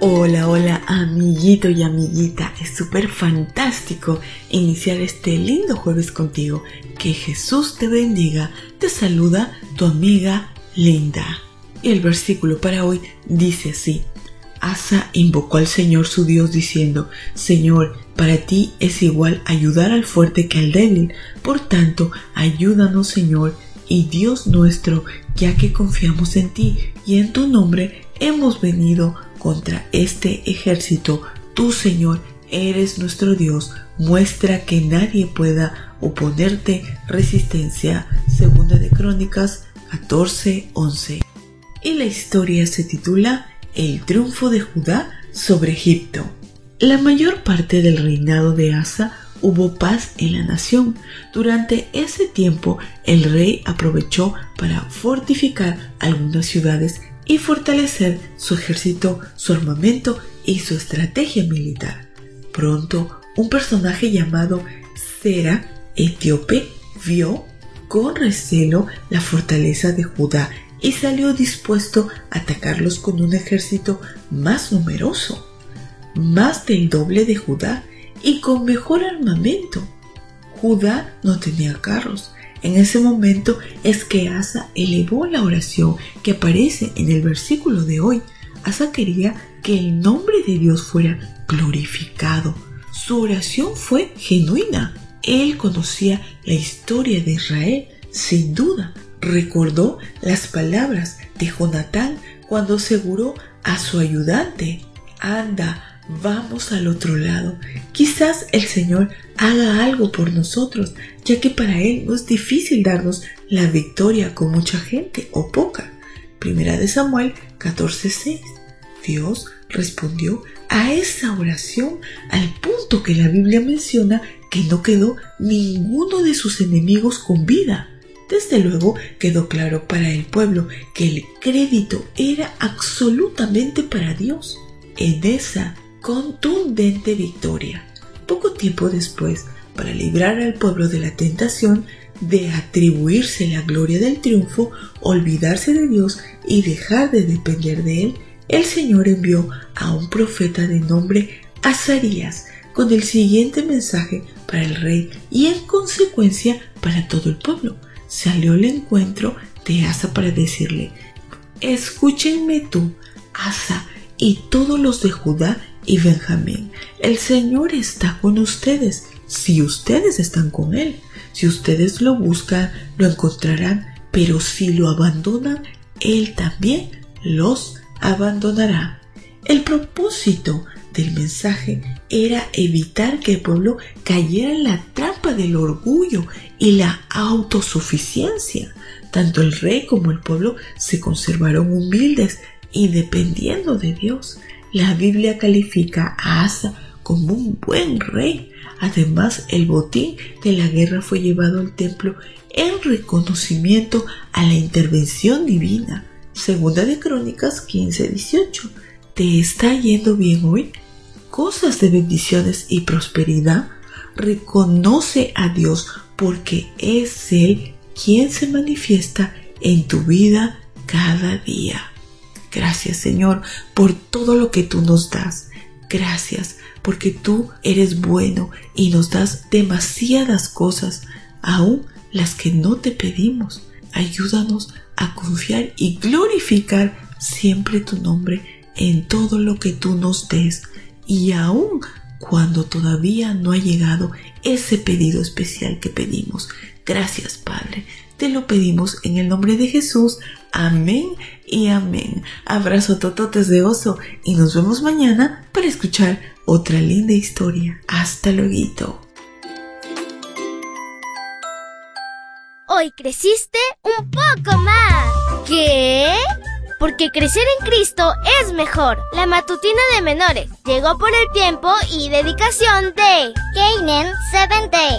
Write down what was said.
Hola, hola, amiguito y amiguita. Es súper fantástico iniciar este lindo jueves contigo. Que Jesús te bendiga. Te saluda tu amiga Linda. Y el versículo para hoy dice así. Asa invocó al Señor su Dios diciendo, Señor, para ti es igual ayudar al fuerte que al débil. Por tanto, ayúdanos, Señor, y Dios nuestro, ya que confiamos en ti y en tu nombre hemos venido contra este ejército. Tú, Señor, eres nuestro Dios. Muestra que nadie pueda oponerte resistencia. Segunda de Crónicas 14:11. Y la historia se titula El triunfo de Judá sobre Egipto. La mayor parte del reinado de Asa hubo paz en la nación. Durante ese tiempo el rey aprovechó para fortificar algunas ciudades y fortalecer su ejército, su armamento y su estrategia militar. Pronto, un personaje llamado Sera, etíope, vio con recelo la fortaleza de Judá y salió dispuesto a atacarlos con un ejército más numeroso, más del doble de Judá y con mejor armamento. Judá no tenía carros, en ese momento es que Asa elevó la oración que aparece en el versículo de hoy. Asa quería que el nombre de Dios fuera glorificado. Su oración fue genuina. Él conocía la historia de Israel, sin duda. Recordó las palabras de Jonatán cuando aseguró a su ayudante, anda, vamos al otro lado. Quizás el Señor haga algo por nosotros, ya que para Él no es difícil darnos la victoria con mucha gente o poca. Primera de Samuel 14:6. Dios respondió a esa oración al punto que la Biblia menciona que no quedó ninguno de sus enemigos con vida. Desde luego quedó claro para el pueblo que el crédito era absolutamente para Dios. En esa contundente victoria. Poco tiempo después, para librar al pueblo de la tentación de atribuirse la gloria del triunfo, olvidarse de Dios y dejar de depender de Él, el Señor envió a un profeta de nombre Azarías con el siguiente mensaje para el rey y en consecuencia para todo el pueblo. Salió al encuentro de Asa para decirle, escúchenme tú, Asa, y todos los de Judá y Benjamín, el Señor está con ustedes si ustedes están con Él. Si ustedes lo buscan, lo encontrarán, pero si lo abandonan, Él también los abandonará. El propósito del mensaje era evitar que el pueblo cayera en la trampa del orgullo y la autosuficiencia. Tanto el rey como el pueblo se conservaron humildes y dependiendo de Dios. La Biblia califica a Asa como un buen rey. Además, el botín de la guerra fue llevado al templo en reconocimiento a la intervención divina. Segunda de Crónicas 15-18. ¿Te está yendo bien hoy? Cosas de bendiciones y prosperidad. Reconoce a Dios porque es Él quien se manifiesta en tu vida cada día. Gracias Señor por todo lo que tú nos das. Gracias porque tú eres bueno y nos das demasiadas cosas, aún las que no te pedimos. Ayúdanos a confiar y glorificar siempre tu nombre en todo lo que tú nos des y aún cuando todavía no ha llegado ese pedido especial que pedimos. Gracias Padre. Te lo pedimos en el nombre de Jesús. Amén y amén. Abrazo tototes de oso y nos vemos mañana para escuchar otra linda historia. Hasta luego. Hoy creciste un poco más. ¿Qué? porque crecer en Cristo es mejor. La matutina de menores llegó por el tiempo y dedicación de Canaan Seventh Day